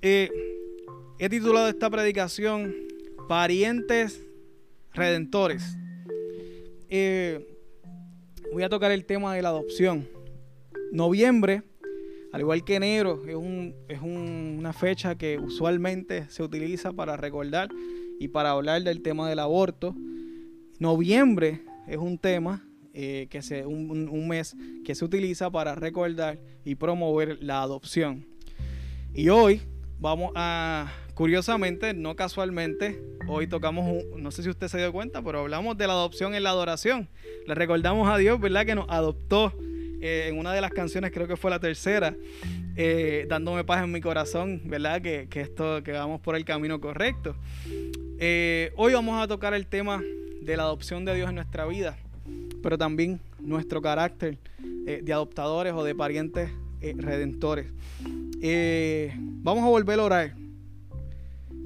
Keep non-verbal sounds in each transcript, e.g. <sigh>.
Eh, he titulado esta predicación Parientes Redentores. Eh, voy a tocar el tema de la adopción. Noviembre, al igual que enero, es, una fecha que usualmente se utiliza para recordar y para hablar del tema del aborto. Noviembre es un tema eh, que se, un, mes que se utiliza para recordar y promover la adopción. Y hoy vamos a, curiosamente, no casualmente, hoy tocamos, no sé si usted se dio cuenta, pero hablamos de la adopción en la adoración. Le recordamos a Dios, ¿verdad? Que nos adoptó eh, en una de las canciones, creo que fue la tercera, eh, dándome paz en mi corazón, ¿verdad? Que, que, esto, que vamos por el camino correcto. hoy vamos a tocar el tema de la adopción de Dios en nuestra vida, pero también nuestro carácter eh, de adoptadores o de parientes eh, redentores. Eh, vamos a volver a orar.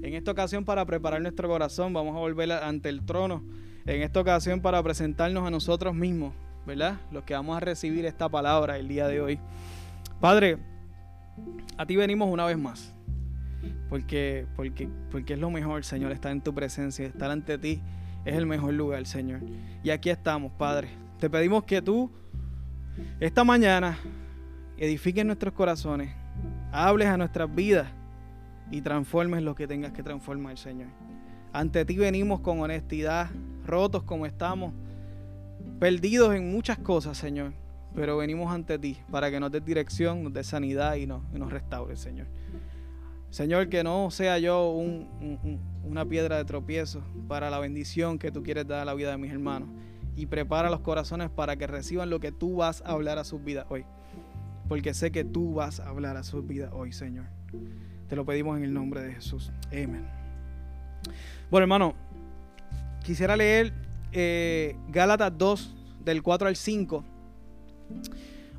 En esta ocasión para preparar nuestro corazón, vamos a volver ante el trono. En esta ocasión para presentarnos a nosotros mismos, ¿verdad? Los que vamos a recibir esta palabra el día de hoy. Padre, a ti venimos una vez más. Porque, porque, porque es lo mejor, Señor, estar en tu presencia, estar ante ti es el mejor lugar, Señor. Y aquí estamos, Padre. Te pedimos que tú, esta mañana, edifiques nuestros corazones, hables a nuestras vidas y transformes lo que tengas que transformar, Señor. Ante ti venimos con honestidad, rotos como estamos, perdidos en muchas cosas, Señor. Pero venimos ante ti para que nos des dirección, nos des sanidad y nos, nos restaures, Señor. Señor, que no sea yo una piedra de tropiezo para la bendición que tú quieres dar a la vida de mis hermanos. Y prepara los corazones para que reciban lo que tú vas a hablar a sus vidas hoy. Porque sé que tú vas a hablar a sus vidas hoy, Señor. Te lo pedimos en el nombre de Jesús. Amén. Bueno, hermano, quisiera leer eh, Gálatas 2, del 4 al 5.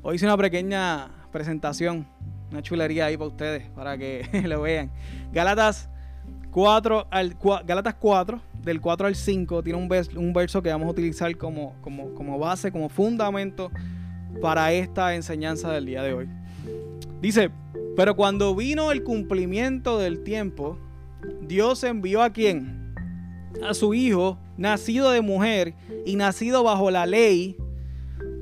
Hoy hice una pequeña presentación una chulería ahí para ustedes, para que <laughs> lo vean. Gálatas 4, al, Gálatas 4, del 4 al 5, tiene un, un verso que vamos a utilizar como, como, como base, como fundamento para esta enseñanza del día de hoy. Dice, pero cuando vino el cumplimiento del tiempo, Dios envió a quién? A su Hijo, nacido de mujer y nacido bajo la ley,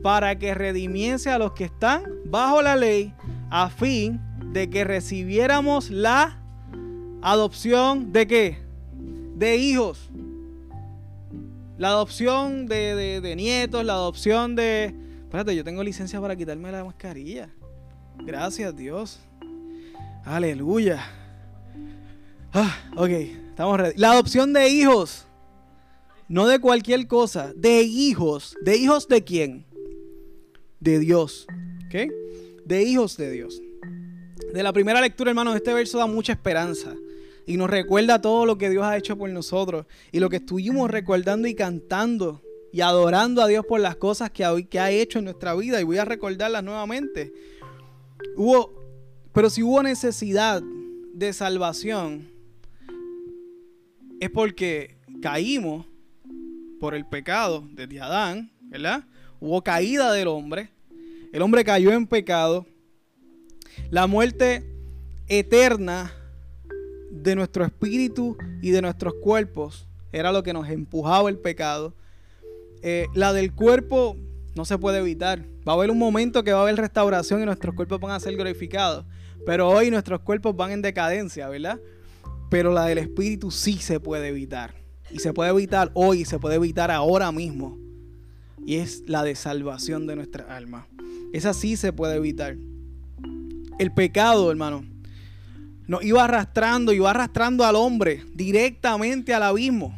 para que redimiese a los que están bajo la ley, a fin de que recibiéramos la adopción de qué? De hijos. La adopción de, nietos, la adopción de... Espérate, yo tengo licencia para quitarme la mascarilla. Gracias Dios. Aleluya. Ah, ok, estamos ready. La adopción de hijos. No de cualquier cosa. De hijos. ¿De hijos de quién? De Dios. ¿Ok? de hijos de Dios. De la primera lectura, hermanos, este verso da mucha esperanza y nos recuerda todo lo que Dios ha hecho por nosotros y lo que estuvimos recordando y cantando y adorando a Dios por las cosas que ha, que ha hecho en nuestra vida y voy a recordarlas nuevamente. Hubo, pero si hubo necesidad de salvación es porque caímos por el pecado de Adán, ¿verdad? Hubo caída del hombre el hombre cayó en pecado. La muerte eterna de nuestro espíritu y de nuestros cuerpos era lo que nos empujaba el pecado. Eh, la del cuerpo no se puede evitar. Va a haber un momento que va a haber restauración y nuestros cuerpos van a ser glorificados. Pero hoy nuestros cuerpos van en decadencia, ¿verdad? Pero la del espíritu sí se puede evitar. Y se puede evitar hoy, se puede evitar ahora mismo. Y es la de salvación de nuestra alma. Esa sí se puede evitar. El pecado, hermano, nos iba arrastrando, iba arrastrando al hombre directamente al abismo.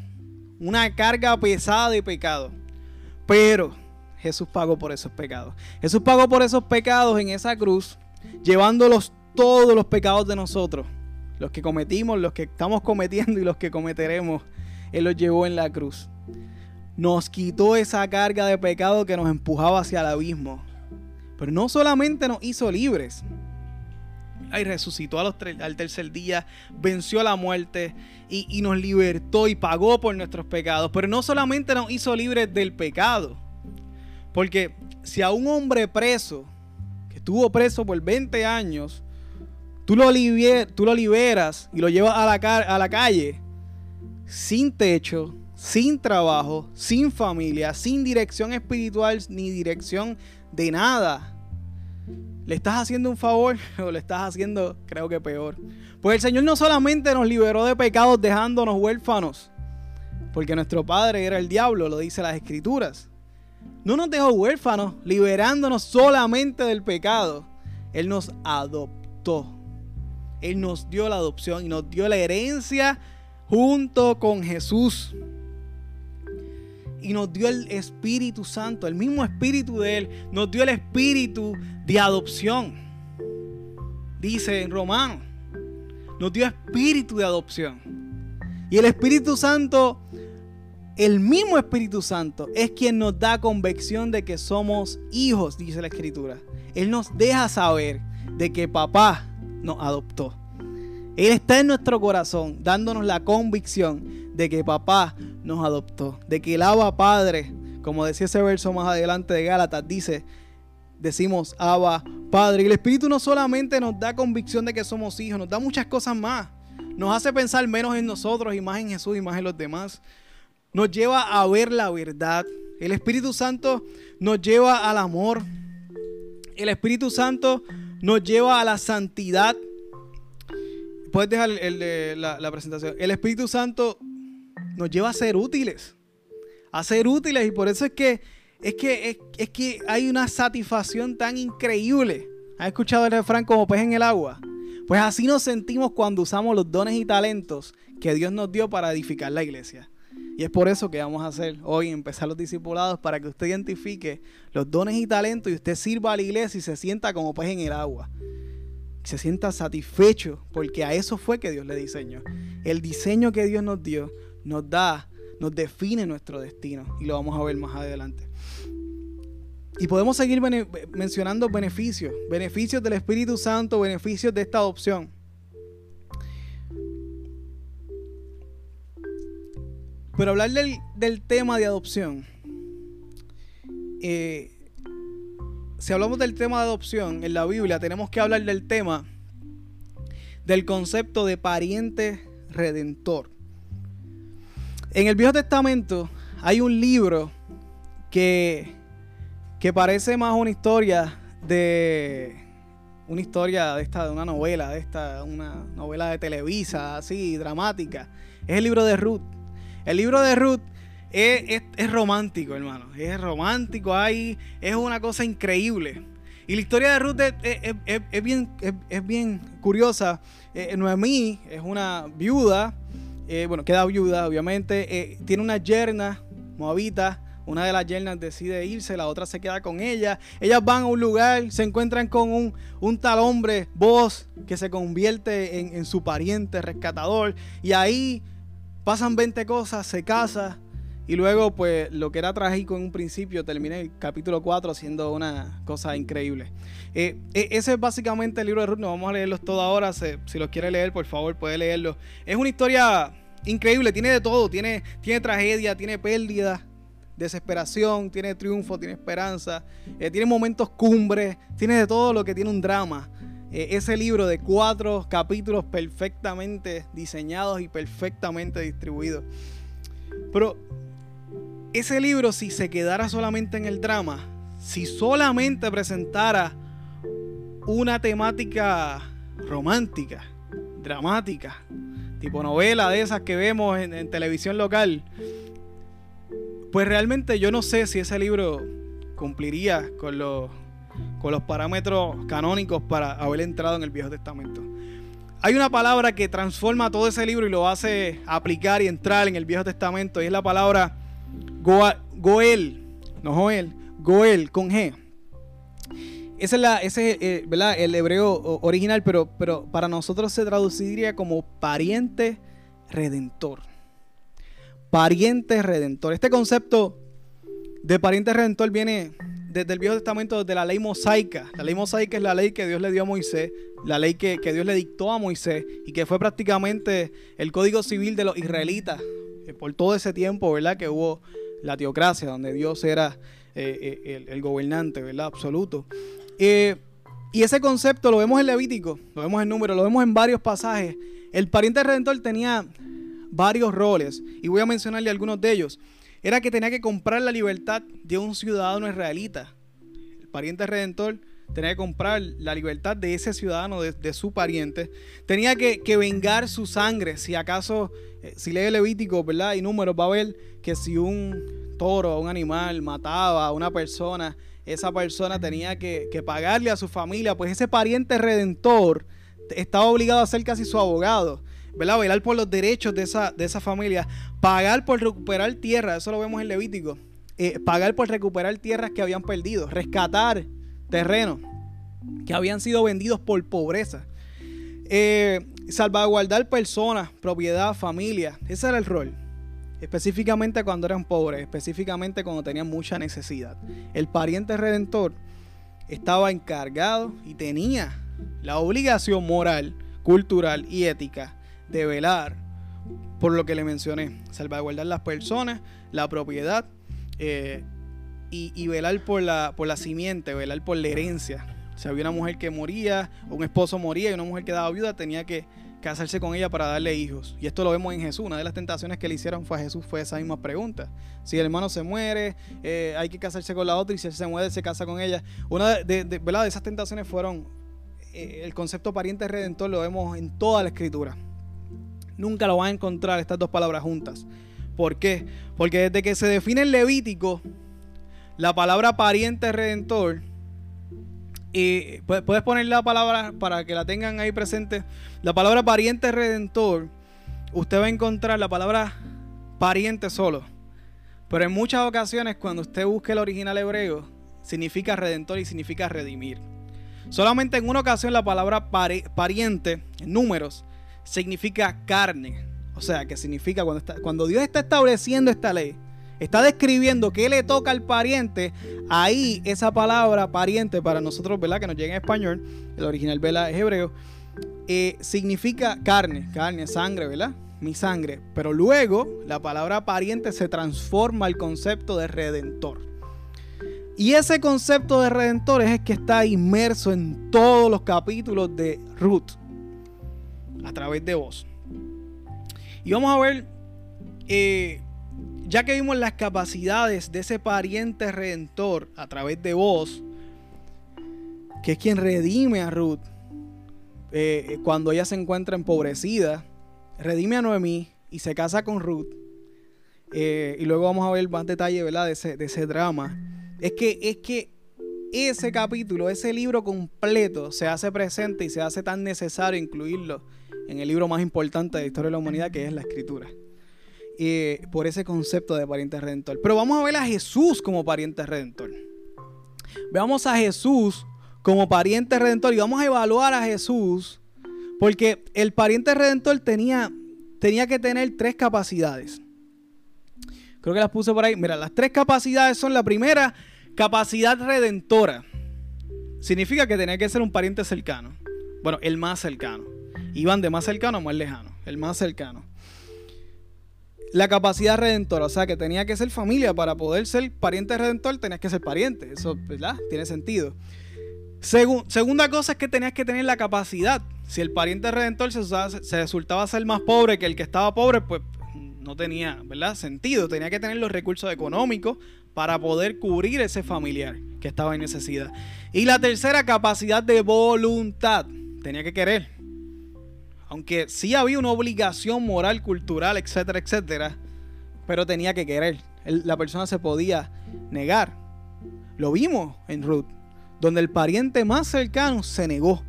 Una carga pesada de pecado. Pero Jesús pagó por esos pecados. Jesús pagó por esos pecados en esa cruz, llevándolos todos los pecados de nosotros. Los que cometimos, los que estamos cometiendo y los que cometeremos. Él los llevó en la cruz. Nos quitó esa carga de pecado que nos empujaba hacia el abismo. Pero no solamente nos hizo libres, y resucitó al tercer día, venció la muerte y, nos libertó y pagó por nuestros pecados. Pero no solamente nos hizo libres del pecado, porque si a un hombre preso, que estuvo preso por 20 años, tú lo, tú lo liberas y lo llevas a la, a la calle sin techo, sin trabajo, sin familia, sin dirección espiritual ni dirección de nada. ¿Le estás haciendo un favor <laughs> o le estás haciendo, creo que peor? Pues el Señor no solamente nos liberó de pecados dejándonos huérfanos, porque nuestro padre era el diablo, lo dice las escrituras. No nos dejó huérfanos, liberándonos solamente del pecado. Él nos adoptó. Él nos dio la adopción y nos dio la herencia junto con Jesús. Y nos dio el Espíritu Santo, el mismo Espíritu de Él, nos dio el Espíritu de adopción. Dice en Romanos, nos dio Espíritu de adopción. Y el Espíritu Santo, el mismo Espíritu Santo, es quien nos da convicción de que somos hijos, dice la Escritura. Él nos deja saber de que papá nos adoptó. Él está en nuestro corazón, dándonos la convicción de que papá nos adoptó, de que el Abba Padre, como decía ese verso más adelante de Gálatas, dice, decimos Abba Padre. Y el Espíritu no solamente nos da convicción de que somos hijos, nos da muchas cosas más. Nos hace pensar menos en nosotros y más en Jesús y más en los demás. Nos lleva a ver la verdad. El Espíritu Santo nos lleva al amor. El Espíritu Santo nos lleva a la santidad puedes dejar el de la, presentación. El Espíritu Santo nos lleva a ser útiles. A ser útiles. Y por eso es que es que, es, que hay una satisfacción tan increíble. ¿Has escuchado el refrán como pez en el agua? Pues así nos sentimos cuando usamos los dones y talentos que Dios nos dio para edificar la iglesia. Y es por eso que vamos a hacer hoy, empezar los discipulados, para que usted identifique los dones y talentos y usted sirva a la iglesia y se sienta como pez en el agua se sienta satisfecho porque a eso fue que Dios le diseñó. El diseño que Dios nos dio nos da, nos define nuestro destino y lo vamos a ver más adelante. Y podemos seguir mencionando beneficios, beneficios del Espíritu Santo, beneficios de esta adopción. Pero hablar del, tema de adopción, eh, si hablamos del tema de adopción en la Biblia, tenemos que hablar del tema del concepto de pariente redentor. En el Viejo Testamento hay un libro que, que parece más una historia de una historia de esta, de una novela, de esta, una novela de Televisa, así, dramática. Es el libro de Ruth. El libro de Ruth es, romántico, hermano. Es romántico ahí. Es una cosa increíble. Y la historia de Ruth es, bien, es, bien curiosa. Eh, Noemí es una viuda. Eh, bueno, queda viuda, obviamente. Eh, tiene una yerna moabita. Una de las yernas decide irse, la otra se queda con ella. Ellas van a un lugar, se encuentran con un, un tal hombre, voz, que se convierte en, en, su pariente rescatador. Y ahí pasan 20 cosas, se casa, y luego, pues, lo que era trágico en un principio termina el capítulo 4 siendo una cosa increíble. Eh, e, ese es básicamente el libro de Ruth. No vamos a leerlos todos ahora. si los quiere leer, por favor, puede leerlo. Es una historia increíble. Tiene de todo. Tiene, tiene tragedia, tiene pérdida, desesperación, tiene triunfo, tiene esperanza. Eh, tiene momentos cumbres. Tiene de todo lo que tiene un drama. Eh, ese libro de cuatro capítulos perfectamente diseñados y perfectamente distribuidos. Pero ese libro, si se quedara solamente en el drama, si solamente presentara una temática romántica, dramática, tipo novela de esas que vemos en, televisión local, pues realmente yo no sé si ese libro cumpliría con los, con los parámetros canónicos para haber entrado en el Viejo Testamento. Hay una palabra que transforma todo ese libro y lo hace aplicar y entrar en el Viejo Testamento y es la palabra Goel, no Joel, Goel con G. Ese es, la, ese eh, el hebreo original, pero, pero para nosotros se traduciría como pariente redentor. Pariente redentor. Este concepto de pariente redentor viene desde el Viejo Testamento, desde la ley mosaica. La ley mosaica es la ley que Dios le dio a Moisés, la ley que, que Dios le dictó a Moisés y que fue prácticamente el código civil de los israelitas por todo ese tiempo, ¿verdad? Que hubo la teocracia, donde Dios era eh, eh, el, gobernante, ¿verdad? Absoluto. Y ese concepto lo vemos en Levítico, lo vemos en número, lo vemos en varios pasajes. El pariente redentor tenía varios roles y voy a mencionarle algunos de ellos. Era que tenía que comprar la libertad de un ciudadano israelita. El pariente redentor tenía que comprar la libertad de ese ciudadano, de, su pariente. Tenía que, vengar su sangre. Si acaso, eh, si lee Levítico, ¿verdad? Y números, va a ver que si un toro, un animal mataba a una persona, esa persona tenía que, pagarle a su familia. Pues ese pariente redentor estaba obligado a ser casi su abogado. ¿verdad? Velar por los derechos de esa, de familia, pagar por recuperar tierra, eso lo vemos en Levítico, eh, pagar por recuperar tierras que habían perdido, rescatar terrenos que habían sido vendidos por pobreza. Eh, salvaguardar personas, propiedad, familia. Ese era el rol. Específicamente cuando eran pobres, específicamente cuando tenían mucha necesidad. El pariente redentor estaba encargado y tenía la obligación moral, cultural y ética de velar por lo que le mencioné. Salvaguardar las personas, la propiedad eh, y, velar por la, por la simiente, velar por la herencia. Si había una mujer que moría, un esposo moría y una mujer que daba viuda, tenía que casarse con ella para darle hijos. Y esto lo vemos en Jesús. Una de las tentaciones que le hicieron fue a Jesús fue esa misma pregunta. Si el hermano se muere, eh, hay que casarse con la otra y si él se muere, se casa con ella. Una de, de, de esas tentaciones fueron eh, el concepto pariente redentor, lo vemos en toda la escritura. Nunca lo van a encontrar estas dos palabras juntas. ¿Por qué? Porque desde que se define el Levítico, la palabra pariente redentor, y puedes poner la palabra para que la tengan ahí presente, la palabra pariente redentor, usted va a encontrar la palabra pariente solo. Pero en muchas ocasiones cuando usted busque el original hebreo, significa redentor y significa redimir. Solamente en una ocasión la palabra pariente, en números, significa carne. O sea, que significa cuando, cuando Dios está estableciendo esta ley, está describiendo qué le toca al pariente, ahí esa palabra pariente para nosotros, ¿verdad? Que nos llega en español, el original, ¿verdad? Es hebreo, eh, significa carne, carne, sangre, ¿verdad? Mi sangre. Pero luego la palabra pariente se transforma al concepto de redentor. Y ese concepto de redentor es el que está inmerso en todos los capítulos de Ruth a través de vos. Y vamos a ver eh, ya que vimos las capacidades de ese pariente redentor a través de vos, que es quien redime a Ruth eh, cuando ella se encuentra empobrecida, redime a Noemí y se casa con Ruth. Eh, y luego vamos a ver más detalle ¿verdad? De, ese, de ese drama. Es que, es que ese capítulo, ese libro completo se hace presente y se hace tan necesario incluirlo en el libro más importante de la historia de la humanidad, que es la escritura. Eh, por ese concepto de pariente redentor. Pero vamos a ver a Jesús como pariente redentor. Veamos a Jesús como pariente redentor y vamos a evaluar a Jesús porque el pariente redentor tenía, tenía que tener tres capacidades. Creo que las puse por ahí. Mira, las tres capacidades son la primera, capacidad redentora. Significa que tenía que ser un pariente cercano. Bueno, el más cercano. Iban de más cercano a más lejano. El más cercano la capacidad redentora. O sea, que tenía que ser familia para poder ser pariente redentor, tenías que ser pariente. Eso, ¿verdad? Tiene sentido. segunda cosa es que tenías que tener la capacidad. Si el pariente redentor se, se, resultaba ser más pobre que el que estaba pobre, pues no tenía, ¿verdad? Sentido. Tenía que tener los recursos económicos para poder cubrir ese familiar que estaba en necesidad. Y la tercera, capacidad de voluntad. Tenía que querer aunque sí había una obligación moral, cultural, etcétera, etcétera, pero tenía que querer. la persona se podía negar. Lo vimos en Ruth, donde el pariente más cercano se negó.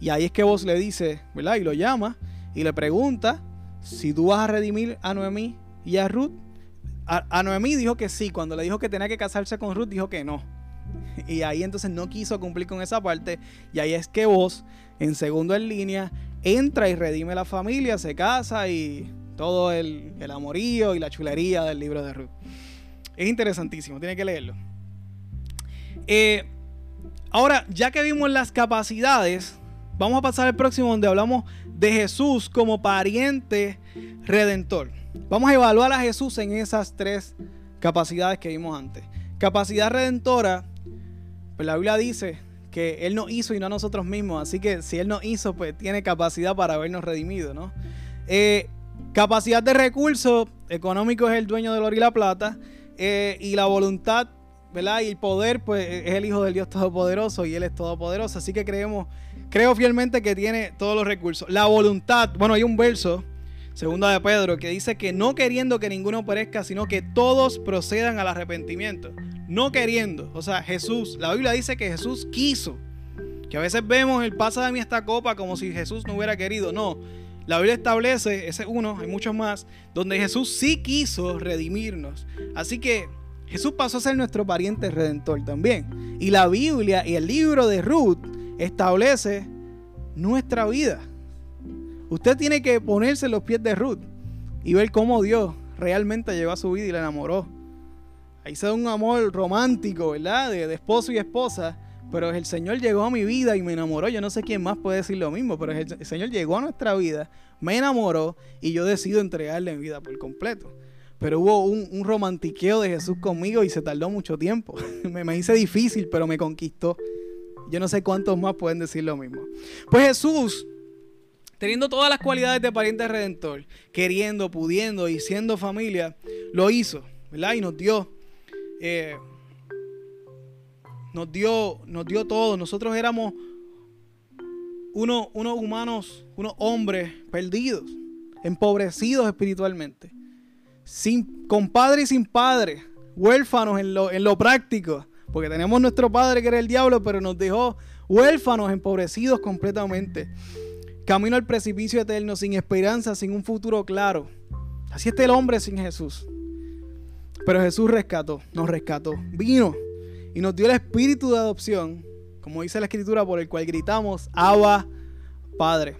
Y ahí es que vos le dice, ¿verdad? Y lo llama y le pregunta si tú vas a redimir a Noemí y a Ruth. A, a Noemí dijo que sí, cuando le dijo que tenía que casarse con Ruth, dijo que no. <laughs> Y ahí entonces no quiso cumplir con esa parte. Y ahí es que vos, en segundo en línea, entra y redime la familia, se casa y todo el, amorío y la chulería del libro de Ruth. Es interesantísimo, tiene que leerlo. Eh, ahora, ya que vimos las capacidades, vamos a pasar al próximo donde hablamos de Jesús como pariente redentor. Vamos a evaluar a Jesús en esas tres capacidades que vimos antes. Capacidad redentora, pues la Biblia dice que Él nos hizo y no a nosotros mismos. Así que si Él nos hizo, pues tiene capacidad para habernos redimido, ¿no? Eh, capacidad de recursos económico es el dueño del oro y la plata. Eh, y la voluntad, ¿verdad? Y el poder, pues es el Hijo del Dios Todopoderoso y Él es Todopoderoso. Así que creemos, creo fielmente que tiene todos los recursos. La voluntad, bueno, hay un verso, segunda de Pedro, que dice que no queriendo que ninguno perezca, sino que todos procedan al arrepentimiento. No queriendo. O sea, Jesús, la Biblia dice que Jesús quiso. Que a veces vemos el pasa de mí esta copa como si Jesús no hubiera querido. No. La Biblia establece, ese uno, hay muchos más, donde Jesús sí quiso redimirnos. Así que Jesús pasó a ser nuestro pariente redentor también. Y la Biblia y el libro de Ruth establece nuestra vida. Usted tiene que ponerse en los pies de Ruth y ver cómo Dios realmente llevó a su vida y la enamoró. Ahí se da un amor romántico, ¿verdad? De, esposo y esposa pero el Señor llegó a mi vida y me enamoró. Yo no sé quién más puede decir lo mismo, pero el, Señor llegó a nuestra vida, me enamoró y yo decido entregarle mi vida por completo. Pero hubo un, romantiqueo de Jesús conmigo y se tardó mucho tiempo. <laughs> me, me hice difícil, pero me conquistó. Yo no sé cuántos más pueden decir lo mismo. Pues Jesús, teniendo todas las cualidades de pariente redentor, queriendo, pudiendo y siendo familia, lo hizo, ¿verdad? Y nos dio eh, nos dio, nos dio todo. Nosotros éramos unos, unos humanos, unos hombres perdidos, empobrecidos espiritualmente, sin, con padre y sin padre, huérfanos en lo, en lo práctico, porque tenemos nuestro padre que era el diablo, pero nos dejó huérfanos, empobrecidos completamente. Camino al precipicio eterno, sin esperanza, sin un futuro claro. Así está el hombre sin Jesús. Pero Jesús rescató, nos rescató. Vino y nos dio el espíritu de adopción, como dice la escritura, por el cual gritamos, Abba, Padre.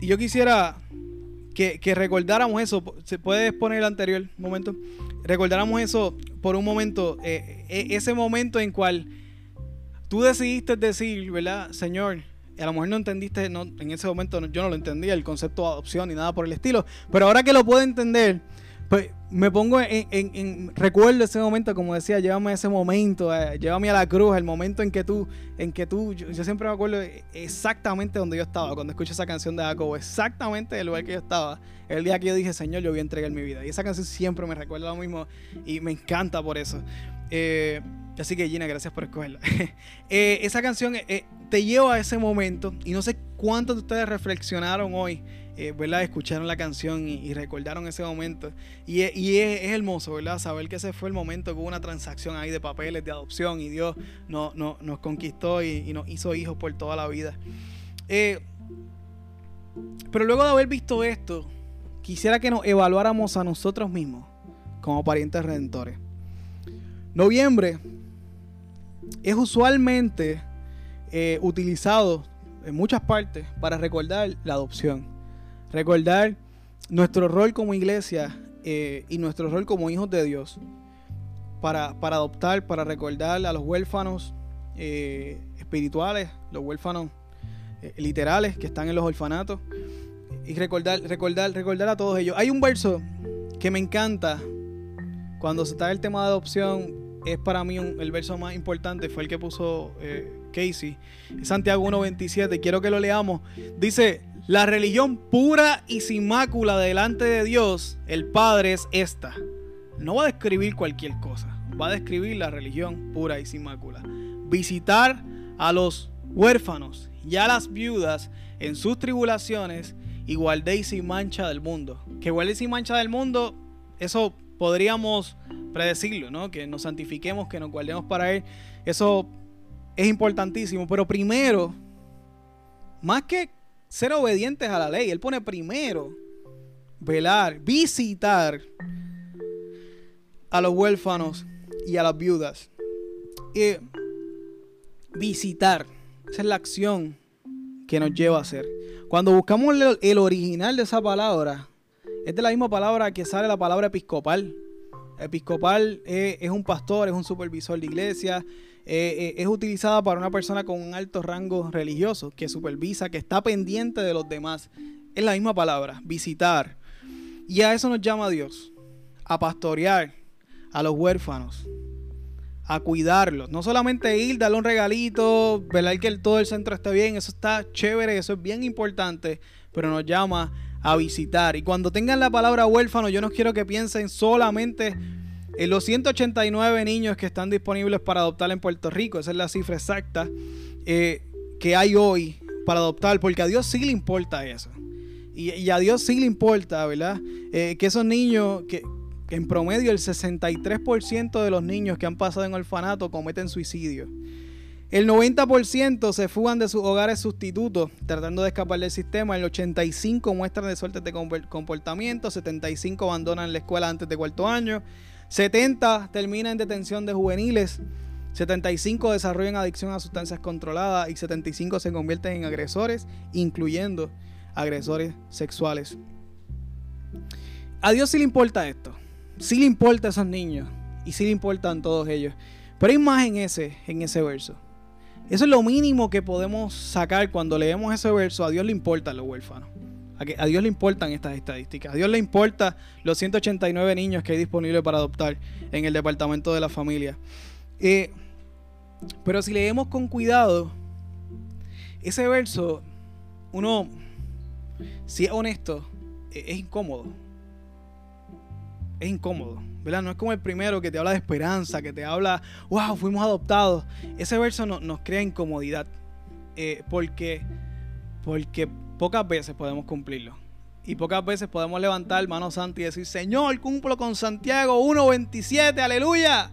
Y yo quisiera que, recordáramos eso, ¿se puede poner el anterior momento? Recordáramos eso por un momento, eh, eh, ese momento en cual tú decidiste decir, ¿verdad? Señor, a lo mejor no entendiste, no, en ese momento yo no lo entendía, el concepto de adopción ni nada por el estilo, pero ahora que lo puedo entender, pues me pongo en, recuerdo ese momento, como decía, llévame a ese momento, eh, llévame a la cruz, el momento en que tú, en que tú, yo, siempre me acuerdo exactamente donde yo estaba cuando escucho esa canción de Jacobo, exactamente el lugar que yo estaba, el día que yo dije, Señor, yo voy a entregar mi vida. Y esa canción siempre me recuerda lo mismo y me encanta por eso. Eh, así que Gina, gracias por escogerla. <laughs> Eh, esa canción te lleva a ese momento y no sé cuántos de ustedes reflexionaron hoy eh, ¿verdad? Escucharon la canción y, recordaron ese momento. Y, es, hermoso, ¿verdad? Saber que ese fue el momento que hubo una transacción ahí de papeles de adopción y Dios no, nos conquistó y, nos hizo hijos por toda la vida. Eh, pero luego de haber visto esto, quisiera que nos evaluáramos a nosotros mismos como parientes redentores. Noviembre es usualmente eh, utilizado en muchas partes para recordar la adopción recordar nuestro rol como iglesia eh, y nuestro rol como hijos de Dios para, adoptar, para recordar a los huérfanos eh, espirituales, los huérfanos eh, literales que están en los orfanatos y recordar, recordar, recordar a todos ellos. Hay un verso que me encanta cuando se está el tema de adopción, es para mí el verso más importante, fue el que puso Casey, Santiago 1.27, quiero que lo leamos. Dice, la religión pura y sin mácula delante de Dios, el Padre, es esta. No va a describir cualquier cosa, va a describir la religión pura y sin mácula. Visitar a los huérfanos y a las viudas en sus tribulaciones y guardéis sin mancha del mundo. Que guardéis sin mancha del mundo, eso podríamos predecirlo, ¿no? Que nos santifiquemos, que nos guardemos para Él. Eso es importantísimo. Pero primero, más que ser obedientes a la ley. Él pone primero velar, visitar a los huérfanos y a las viudas. Y visitar, esa es la acción que nos lleva a hacer. Cuando buscamos el, original de esa palabra, es de la misma palabra que sale la palabra episcopal. Episcopal es un pastor, es un supervisor de iglesia, eh, eh, es utilizada para una persona con un alto rango religioso, que supervisa, que está pendiente de los demás. Es la misma palabra, visitar. Y a eso nos llama Dios, a pastorear a los huérfanos, a cuidarlos. No solamente ir, darle un regalito, velar que todo el centro esté bien, eso está chévere, eso es bien importante, pero nos llama a visitar. Y cuando tengan la palabra huérfano, yo no quiero que piensen solamente en los 189 niños que están disponibles para adoptar en Puerto Rico. Esa es la cifra exacta eh, que hay hoy para adoptar, porque a Dios sí le importa eso. Y, a Dios sí le importa, ¿verdad? Eh, que esos niños, que, en promedio el 63% de los niños que han pasado en orfanato cometen suicidio. El 90% se fugan de sus hogares sustitutos tratando de escapar del sistema. El 85% muestran de suerte de comportamiento. 75% abandonan la escuela antes de cuarto año. 70 terminan en detención de juveniles. 75 desarrollan adicción a sustancias controladas y 75 se convierten en agresores, incluyendo agresores sexuales. A Dios sí le importa esto. Sí le importa a esos niños. Y sí le importan todos ellos. Pero hay más en ese, en ese verso. Eso es lo mínimo que podemos sacar cuando leemos ese verso. A Dios le importan los huérfanos. A, Dios le importan estas estadísticas. A Dios le importa los 189 niños que hay disponibles para adoptar en el departamento de la familia. Eh, pero si leemos con cuidado, ese verso, uno, si es honesto, e, es incómodo. Es incómodo, ¿verdad? No es como el primero que te habla de esperanza, que te habla, wow, fuimos adoptados. Ese verso nos crea incomodidad. Eh, porque, porque pocas veces podemos cumplirlo. Y pocas veces podemos levantar mano santa y decir, Señor, cumplo con Santiago 1.27, aleluya.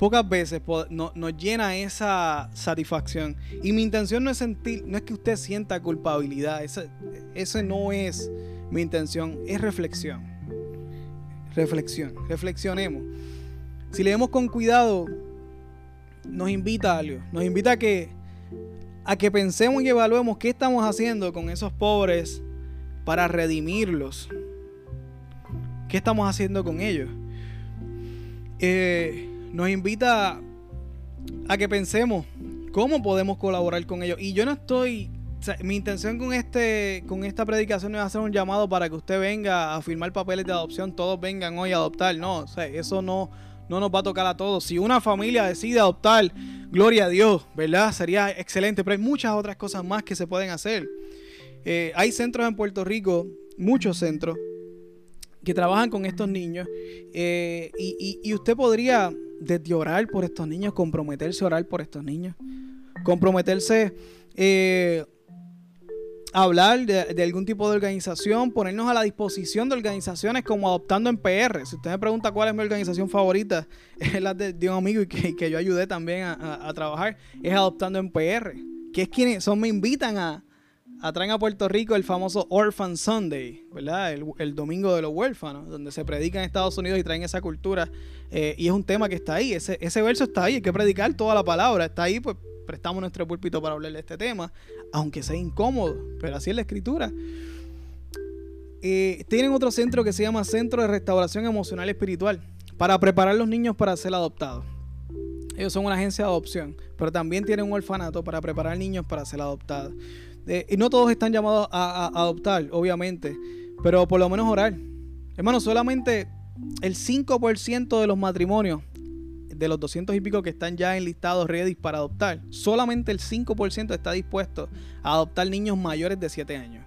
Pocas veces nos llena esa satisfacción. Y mi intención no es sentir, no es que usted sienta culpabilidad. Ese, no es mi intención, es reflexión. Reflexión, reflexionemos. Si leemos con cuidado, nos invita a algo. Nos invita a que a que pensemos y evaluemos qué estamos haciendo con esos pobres para redimirlos. ¿Qué estamos haciendo con ellos? Eh, nos invita a que pensemos cómo podemos colaborar con ellos. Y yo no estoy, mi intención con este, con esta predicación es hacer un llamado para que usted venga a firmar papeles de adopción, todos vengan hoy a adoptar. No, eso no, no nos va a tocar a todos. Si una familia decide adoptar Gloria a Dios, ¿verdad? Sería excelente, pero hay muchas otras cosas más que se pueden hacer. Eh, hay centros en Puerto Rico, muchos centros, que trabajan con estos niños eh, y, usted podría desde orar por estos niños, comprometerse a orar por estos niños, comprometerse eh, hablar de, algún tipo de organización, ponernos a la disposición de organizaciones como Adoptando en PR. Si usted me pregunta cuál es mi organización favorita, <laughs> es la de, un amigo y que, yo ayudé también a, trabajar, es Adoptando en PR, que es quienes son, me invitan a, a traer a Puerto Rico el famoso Orphan Sunday, ¿verdad? El, domingo de los huérfanos, donde se predica en Estados Unidos y traen esa cultura. Eh, y es un tema que está ahí, ese, ese verso está ahí, hay que predicar toda la palabra, está ahí pues prestamos nuestro púlpito para hablar de este tema, aunque sea incómodo, pero así es la escritura. Eh, tienen otro centro que se llama Centro de Restauración Emocional Espiritual, para preparar a los niños para ser adoptados. Ellos son una agencia de adopción, pero también tienen un orfanato para preparar niños para ser adoptados. Y no todos están llamados a, a adoptar, obviamente, pero por lo menos orar. Hermano, solamente el 5% de los matrimonios de los 200 y pico que están ya enlistados ready para adoptar, solamente el 5% está dispuesto a adoptar niños mayores de 7 años.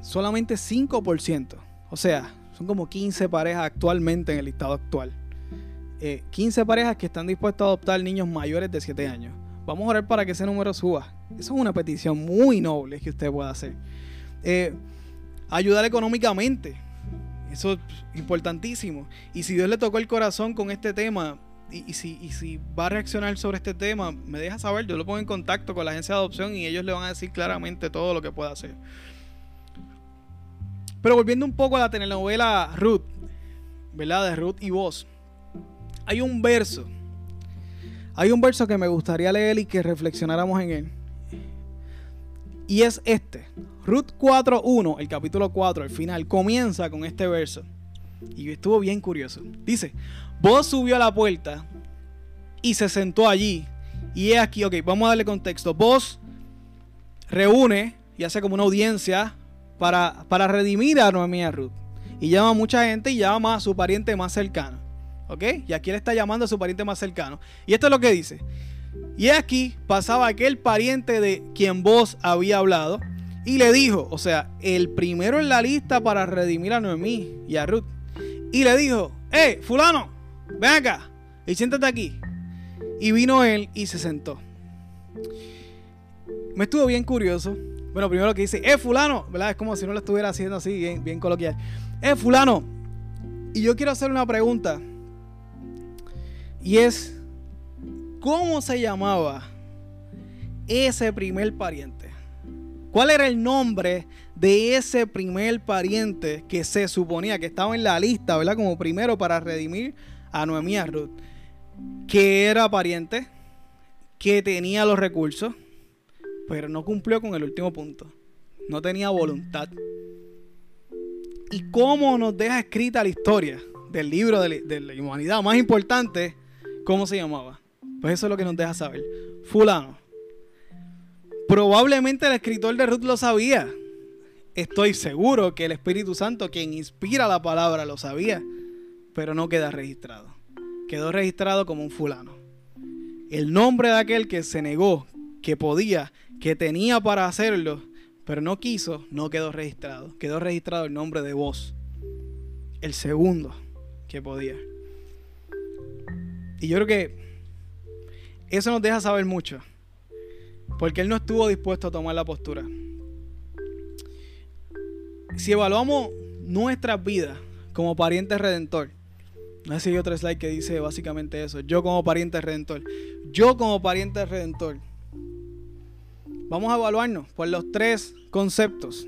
Solamente 5%. O sea, son como 15 parejas actualmente en el listado actual. 15 eh, parejas que están dispuestos a adoptar niños mayores de 7 años. Vamos a orar para que ese número suba. Eso es una petición muy noble que usted pueda hacer. Eh, ayudar económicamente. Eso es importantísimo. Y si Dios le tocó el corazón con este tema, y, si, y si va a reaccionar sobre este tema, me deja saber. Yo lo pongo en contacto con la agencia de adopción y ellos le van a decir claramente todo lo que pueda hacer. Pero volviendo un poco a la telenovela Ruth, ¿verdad? De Ruth y vos. Hay un verso. Hay un verso que me gustaría leer y que reflexionáramos en él. Y es este. Ruth 4.1, el capítulo 4, el final, comienza con este verso. Y estuvo bien curioso. Dice, vos subió a la puerta y se sentó allí. Y es aquí, ok, vamos a darle contexto. Vos reúne y hace como una audiencia para, para redimir a Noemí y a Ruth. Y llama a mucha gente y llama a su pariente más cercano. ¿Ok? Y aquí él está llamando a su pariente más cercano. Y esto es lo que dice. Y aquí pasaba aquel pariente de quien vos había hablado y le dijo, o sea, el primero en la lista para redimir a Noemí y a Ruth. Y le dijo, ¡Eh, fulano! Ven acá y siéntate aquí. Y vino él y se sentó. Me estuvo bien curioso. Bueno, primero que dice, ¡Eh, fulano! ¿Verdad? Es como si no lo estuviera haciendo así, bien, bien coloquial. ¡Eh, fulano! Y yo quiero hacer una pregunta. Y es, ¿cómo se llamaba ese primer pariente? ¿Cuál era el nombre de ese primer pariente que se suponía que estaba en la lista, ¿verdad? Como primero para redimir a Noemí a Ruth? Que era pariente, que tenía los recursos, pero no cumplió con el último punto. No tenía voluntad. ¿Y cómo nos deja escrita la historia del libro de, de la humanidad más importante? ¿Cómo se llamaba? Pues eso es lo que nos deja saber. Fulano. Probablemente el escritor de Ruth lo sabía. Estoy seguro que el Espíritu Santo, quien inspira la palabra, lo sabía. Pero no queda registrado. Quedó registrado como un fulano. El nombre de aquel que se negó, que podía, que tenía para hacerlo, pero no quiso, no quedó registrado. Quedó registrado el nombre de vos. El segundo que podía. Y yo creo que eso nos deja saber mucho. Porque él no estuvo dispuesto a tomar la postura. Si evaluamos nuestras vidas como parientes redentor, no sé si hay otro slide que dice básicamente eso. Yo como pariente redentor. Yo como pariente redentor. Vamos a evaluarnos por los tres conceptos.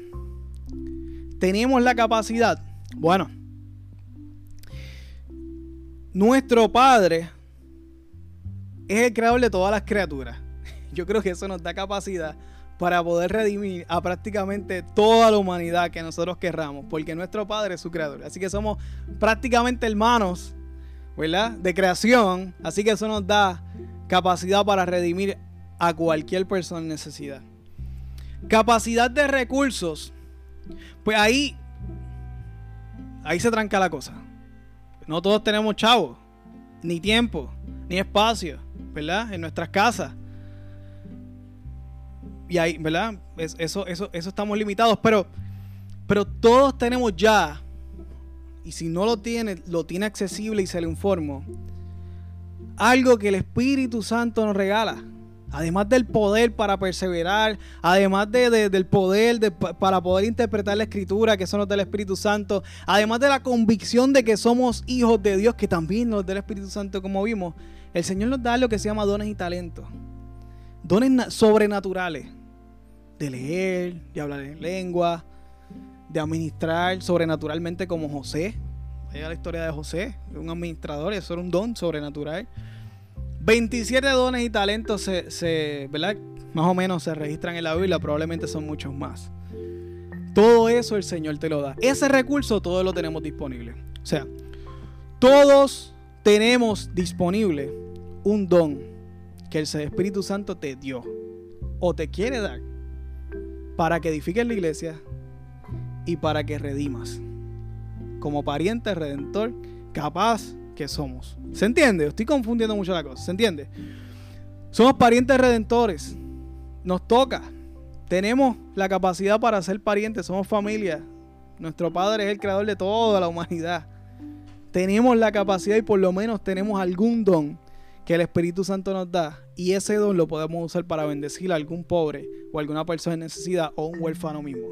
¿Tenemos la capacidad? Bueno, nuestro Padre es el creador de todas las criaturas. <laughs> Yo creo que eso nos da capacidad para poder redimir a prácticamente toda la humanidad que nosotros querramos, porque nuestro Padre es su creador. Así que somos prácticamente hermanos, ¿verdad? De creación. Así que eso nos da capacidad para redimir a cualquier persona en necesidad. Capacidad de recursos. Pues ahí, ahí se tranca la cosa. No todos tenemos chavos, ni tiempo, ni espacio ¿verdad? En nuestras casas. Y ahí, ¿verdad? eso, eso, eso estamos limitados, pero, pero todos tenemos ya, y si no lo tiene, lo tiene accesible y se le informo, algo que el Espíritu Santo nos regala. Además del poder para perseverar, además del poder para poder interpretar la escritura, que son los del Espíritu Santo, además de la convicción de que somos hijos de Dios, que también nos del Espíritu Santo, como vimos, el Señor nos da lo que se llama dones y talentos. Dones sobrenaturales. De leer, de hablar en lengua, de administrar sobrenaturalmente como José. Vaya la historia de José, un administrador, eso era un don sobrenatural. 27 dones y talentos se, ¿verdad? Más o menos se registran en la Biblia, probablemente son muchos más. Todo eso el Señor te lo da. Ese recurso todo lo tenemos disponible. O sea, todos tenemos disponible un don que el Espíritu Santo te dio o te quiere dar para que edifiques la iglesia y para que redimas. Como pariente redentor capaz que somos. ¿Se entiende? Estoy confundiendo mucho la cosa. ¿Se entiende? Somos parientes redentores. Nos toca. Tenemos la capacidad para ser parientes. Somos familia. Nuestro Padre es el creador de toda la humanidad tenemos la capacidad y por lo menos tenemos algún don que el Espíritu Santo nos da y ese don lo podemos usar para bendecir a algún pobre o alguna persona en necesidad o un huérfano mismo.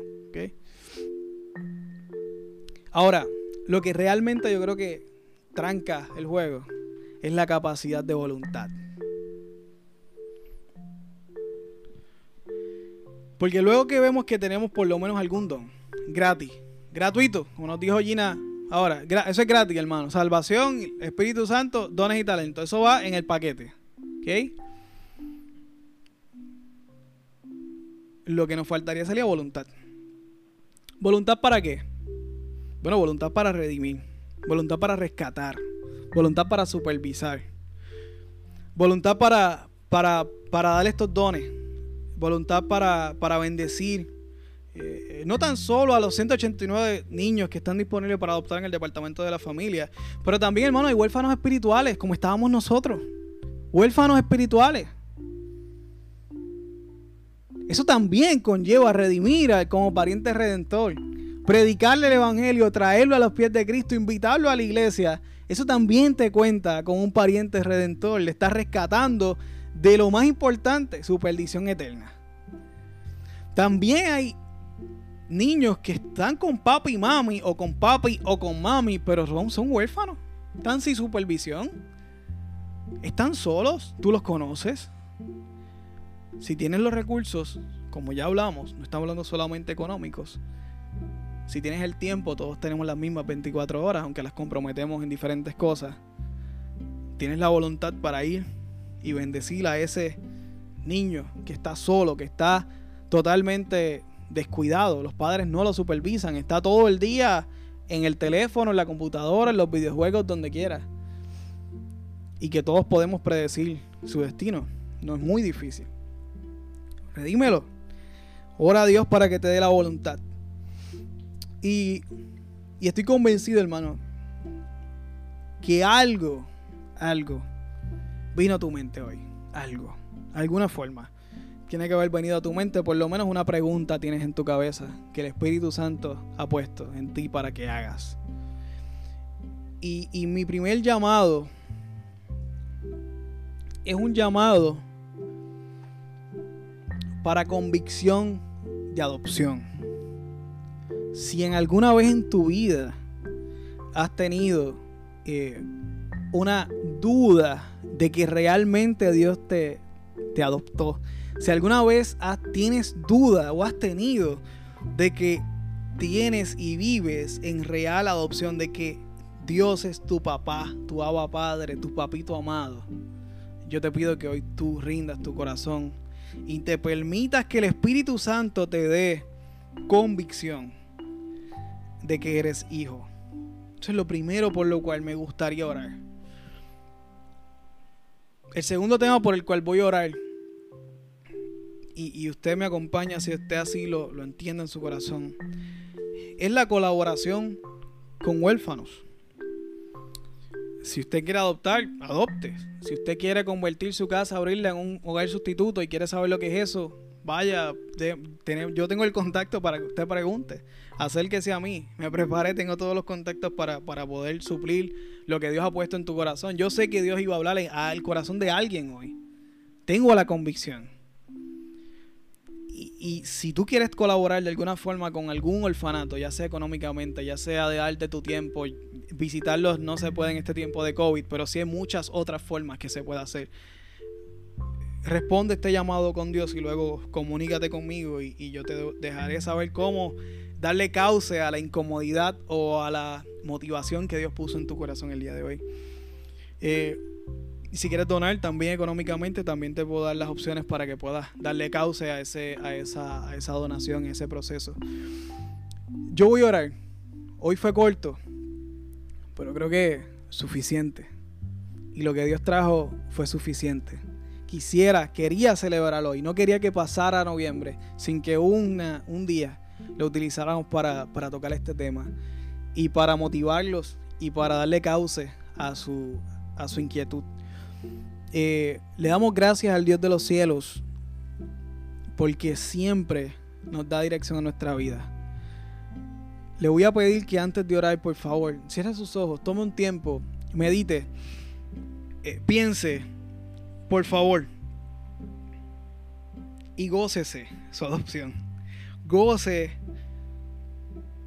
Ahora, lo que realmente yo creo que tranca el juego es la capacidad de voluntad. Porque luego que vemos que tenemos por lo menos algún don, gratis, gratuito, como nos dijo Gina Ahora, eso es gratis, hermano. Salvación, Espíritu Santo, dones y talentos. Eso va en el paquete. ¿Ok? Lo que nos faltaría sería voluntad. ¿Voluntad para qué? Bueno, voluntad para redimir. Voluntad para rescatar. Voluntad para supervisar. Voluntad para, para, para dar estos dones. Voluntad para, para bendecir Eh, no tan solo a los 189 niños que están disponibles para adoptar en el departamento de la familia, pero también, hermano, hay huérfanos espirituales, como estábamos nosotros. Huérfanos espirituales. Eso también conlleva a redimir como pariente redentor. Predicarle el evangelio, traerlo a los pies de Cristo, invitarlo a la iglesia. Eso también te cuenta con un pariente redentor. Le estás rescatando de lo más importante, su perdición eterna. También hay niños que están con papi y mami, o con papi o con mami, pero son, son huérfanos. Están sin supervisión. Están solos. Tú los conoces. Si tienes los recursos, como ya hablamos, no estamos hablando solamente económicos. Si tienes el tiempo, todos tenemos las mismas 24 horas, aunque las comprometemos en diferentes cosas. Tienes la voluntad para ir y bendecir a ese niño que está solo, que está totalmente descuidado. Los padres no lo supervisan, está todo el día en el teléfono, en la computadora, en los videojuegos, donde quiera. Y que todos podemos predecir su destino. No es muy difícil dímelo. Ora a Dios para que te dé la voluntad. Y, y estoy convencido, hermano, que algo, algo vino a tu mente hoy. Algo, alguna forma. Tiene que haber venido a tu mente, por lo menos una pregunta tienes en tu cabeza que el Espíritu Santo ha puesto en ti para que hagas. Y, mi primer llamado es un llamado para convicción de adopción. Si en alguna vez en tu vida has tenido eh, una duda de que realmente Dios te, te adoptó, si alguna vez tienes duda o has tenido de que tienes y vives en real adopción, de que Dios es tu papá, tu aba padre, tu papito amado, yo te pido que hoy tú rindas tu corazón y te permitas que el Espíritu Santo te dé convicción de que eres hijo. Eso es lo primero por lo cual me gustaría orar. El segundo tema por el cual voy a orar, y, usted me acompaña si usted así lo, lo entiende en su corazón, es la colaboración con huérfanos. Si usted quiere adoptar, adopte. Si usted quiere convertir su casa, abrirla en un hogar sustituto y quiere saber lo que es eso, vaya, yo tengo el contacto para que usted pregunte. Acérquese a mí, me preparé, tengo todos los contactos para, para poder suplir lo que Dios ha puesto en tu corazón. Yo sé que Dios iba a hablar al corazón de alguien hoy. Tengo la convicción y, si tú quieres colaborar de alguna forma con algún orfanato, ya sea económicamente, ya sea de darte tu tiempo, visitarlos no se puede en este tiempo de COVID, pero sí hay muchas otras formas que se puede hacer. Responde este llamado con Dios y luego comunícate conmigo y, yo te dejaré saber cómo darle cauce a la incomodidad o a la motivación que Dios puso en tu corazón el día de hoy. Eh, si quieres donar también económicamente, también te puedo dar las opciones para que puedas darle cauce a, ese, a, esa, a esa donación, a ese proceso. Yo voy a orar. Hoy fue corto, pero creo que suficiente. Y lo que Dios trajo fue suficiente. Quisiera, quería celebrarlo hoy. No quería que pasara noviembre sin que una, un día lo utilizáramos para, para tocar este tema. Y para motivarlos y para darle cauce a su, a su inquietud. Eh, le damos gracias al Dios de los cielos porque siempre nos da dirección a nuestra vida. Le voy a pedir que antes de orar, por favor, cierre sus ojos, tome un tiempo, medite, eh, piense, por favor, y gócese su adopción. Goce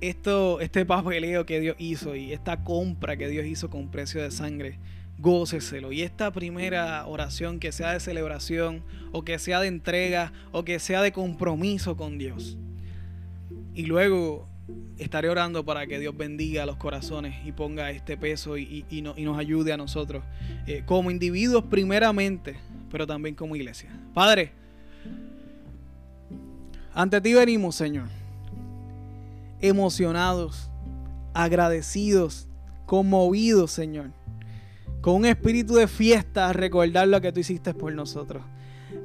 esto, este papeleo que Dios hizo y esta compra que Dios hizo con precio de sangre góceselo. Y esta primera oración, que sea de celebración, o que sea de entrega, o que sea de compromiso con Dios. Y luego estaré orando para que Dios bendiga los corazones y ponga este peso y, nos ayude a nosotros, eh, como individuos primeramente, pero también como iglesia. Padre, ante ti venimos, Señor, emocionados, agradecidos, conmovidos, Señor con un espíritu de fiesta recordar lo que tú hiciste por nosotros.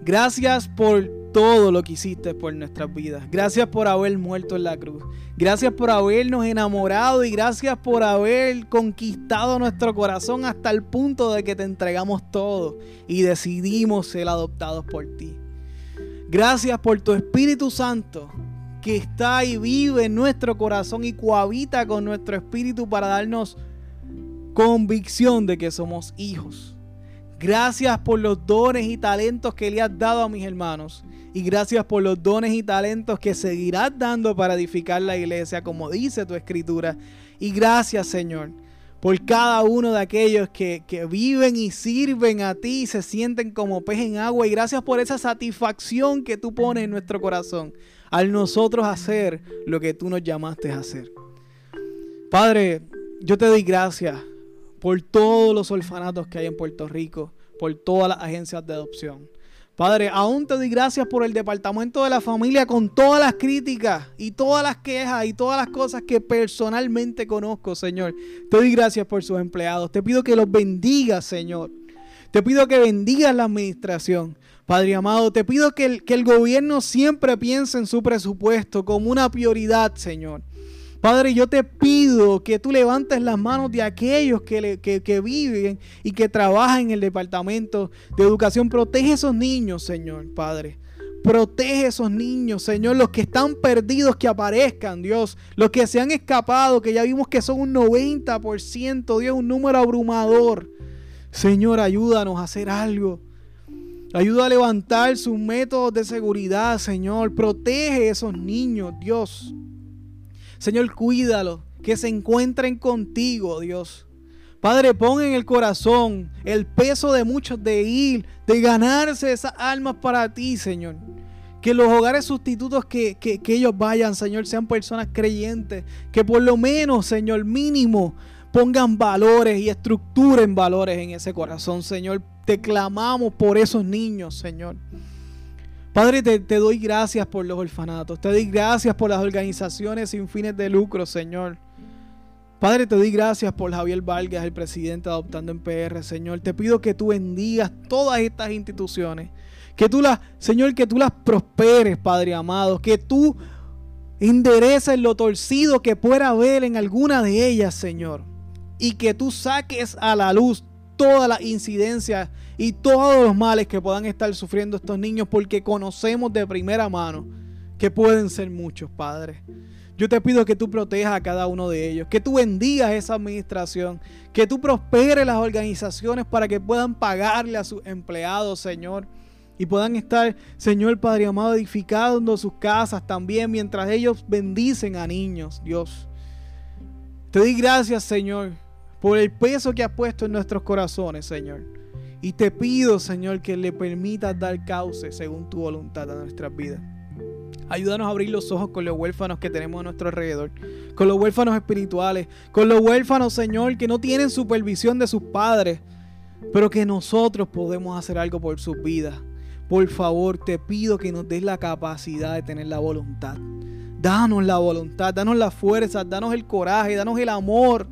Gracias por todo lo que hiciste por nuestras vidas. Gracias por haber muerto en la cruz. Gracias por habernos enamorado y gracias por haber conquistado nuestro corazón hasta el punto de que te entregamos todo y decidimos ser adoptados por ti. Gracias por tu Espíritu Santo que está y vive en nuestro corazón y cohabita con nuestro espíritu para darnos convicción de que somos hijos. Gracias por los dones y talentos que le has dado a mis hermanos. Y gracias por los dones y talentos que seguirás dando para edificar la iglesia, como dice tu escritura. Y gracias, Señor, por cada uno de aquellos que, que, viven y sirven a ti y se sienten como pez en agua. Y gracias por esa satisfacción que tú pones en nuestro corazón al nosotros hacer lo que tú nos llamaste a hacer. Padre, yo te doy gracias por todos los orfanatos que hay en Puerto Rico, por todas las agencias de adopción. Padre, aún te doy gracias por el departamento de la familia con todas las críticas y todas las quejas y todas las cosas que personalmente conozco, Señor. Te doy gracias por sus empleados. Te pido que los bendigas, Señor. Te pido que bendigas la administración. Padre amado, te pido que el, que el gobierno siempre piense en su presupuesto como una prioridad, Señor. Padre, yo te pido que tú levantes las manos de aquellos que, viven y que trabajan en el departamento de educación. Protege esos niños, Señor, Padre. Protege esos niños, Señor, los que están perdidos, que aparezcan, Dios. Los que se han escapado, que ya vimos que son un 90%, Dios, un número abrumador. Señor, ayúdanos a hacer algo. Ayuda a levantar sus métodos de seguridad, Señor. Protege esos niños, Dios. Señor, cuídalo, que se encuentren contigo, Dios. Padre, pon en el corazón el peso de muchos de ir, de ganarse esas almas para ti, Señor. Que los hogares sustitutos que, que, que ellos vayan, Señor, sean personas creyentes. Que por lo menos, Señor, mínimo, pongan valores y estructuren valores en ese corazón, Señor. Te clamamos por esos niños, Señor. Padre, te, doy gracias por los orfanatos. Te doy gracias por las organizaciones sin fines de lucro, Señor. Padre, te doy gracias por Javier Vargas, el presidente Adoptando en PR, Señor. Te pido que tú bendigas todas estas instituciones. Que tú las, Señor, que tú las prosperes, Padre amado. Que tú endereces lo torcido que pueda haber en alguna de ellas, Señor. Y que tú saques a la luz todas las incidencias y todos los males que puedan estar sufriendo estos niños porque conocemos de primera mano que pueden ser muchos, Padre. Yo te pido que tú protejas a cada uno de ellos, que tú bendigas esa administración, que tú prosperes las organizaciones para que puedan pagarle a sus empleados, Señor, y puedan estar, Señor Padre amado, edificando sus casas también mientras ellos bendicen a niños, Dios. Te doy gracias, Señor, por el peso que has puesto en nuestros corazones, Señor. Y te pido, Señor, que le permitas dar cauce según tu voluntad a nuestras vidas. Ayúdanos a abrir los ojos con los huérfanos que tenemos a nuestro alrededor, con los huérfanos espirituales, con los huérfanos, Señor, que no tienen supervisión de sus padres, pero que nosotros podemos hacer algo por sus vidas. Por favor, te pido que nos des la capacidad de tener la voluntad. Danos la voluntad, danos la fuerza, danos el coraje, danos el amor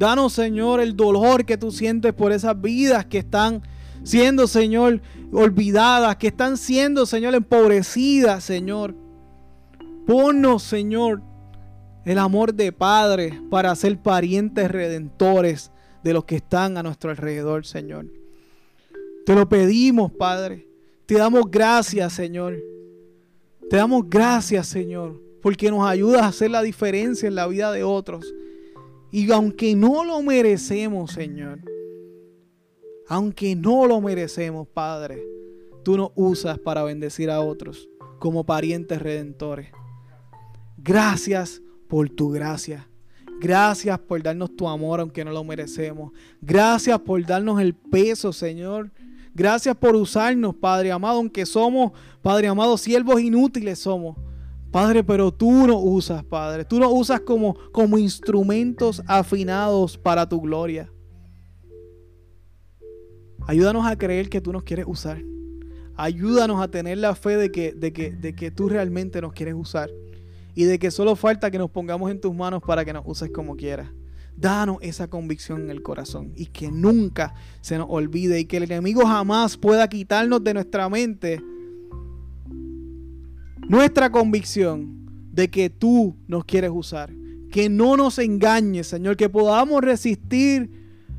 Danos, Señor, el dolor que tú sientes por esas vidas que están siendo, Señor, olvidadas, que están siendo, Señor, empobrecidas, Señor. Ponnos, Señor, el amor de Padre para ser parientes redentores de los que están a nuestro alrededor, Señor. Te lo pedimos, Padre. Te damos gracias, Señor. Te damos gracias, Señor, porque nos ayudas a hacer la diferencia en la vida de otros. Y aunque no lo merecemos, Señor, aunque no lo merecemos, Padre, tú nos usas para bendecir a otros como parientes redentores. Gracias por tu gracia. Gracias por darnos tu amor aunque no lo merecemos. Gracias por darnos el peso, Señor. Gracias por usarnos, Padre amado, aunque somos, Padre amado, siervos inútiles somos. Padre, pero tú nos usas, Padre. Tú nos usas como, como instrumentos afinados para tu gloria. Ayúdanos a creer que tú nos quieres usar. Ayúdanos a tener la fe de que, de que, de que tú realmente nos quieres usar. Y de que solo falta que nos pongamos en tus manos para que nos uses como quieras. Danos esa convicción en el corazón y que nunca se nos olvide y que el enemigo jamás pueda quitarnos de nuestra mente nuestra convicción de que tú nos quieres usar. Que no nos engañes, Señor, que podamos resistir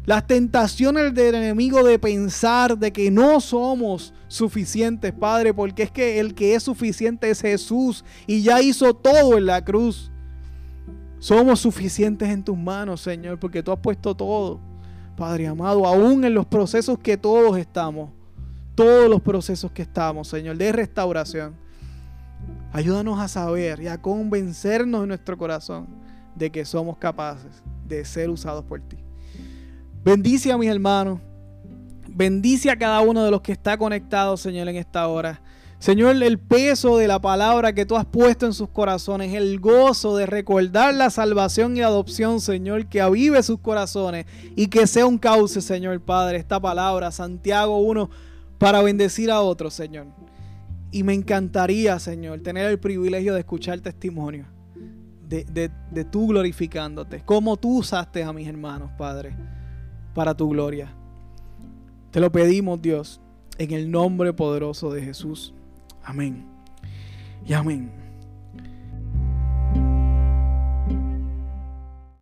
las tentaciones del enemigo de pensar de que no somos suficientes, Padre, porque es que el que es suficiente es Jesús y ya hizo todo en la cruz. Somos suficientes en tus manos, Señor, porque tú has puesto todo, Padre amado, aún en los procesos que todos estamos, todos los procesos que estamos, Señor, de restauración. Ayúdanos a saber y a convencernos en nuestro corazón de que somos capaces de ser usados por ti. Bendice a mis hermanos. Bendice a cada uno de los que está conectado, Señor, en esta hora. Señor, el peso de la palabra que tú has puesto en sus corazones, el gozo de recordar la salvación y adopción, Señor, que avive sus corazones y que sea un cauce, Señor Padre, esta palabra, Santiago 1, para bendecir a otros, Señor. Y me encantaría, Señor, tener el privilegio de escuchar testimonio, de, de, de tú glorificándote, como tú usaste a mis hermanos, Padre, para tu gloria. Te lo pedimos, Dios, en el nombre poderoso de Jesús. Amén. Y amén.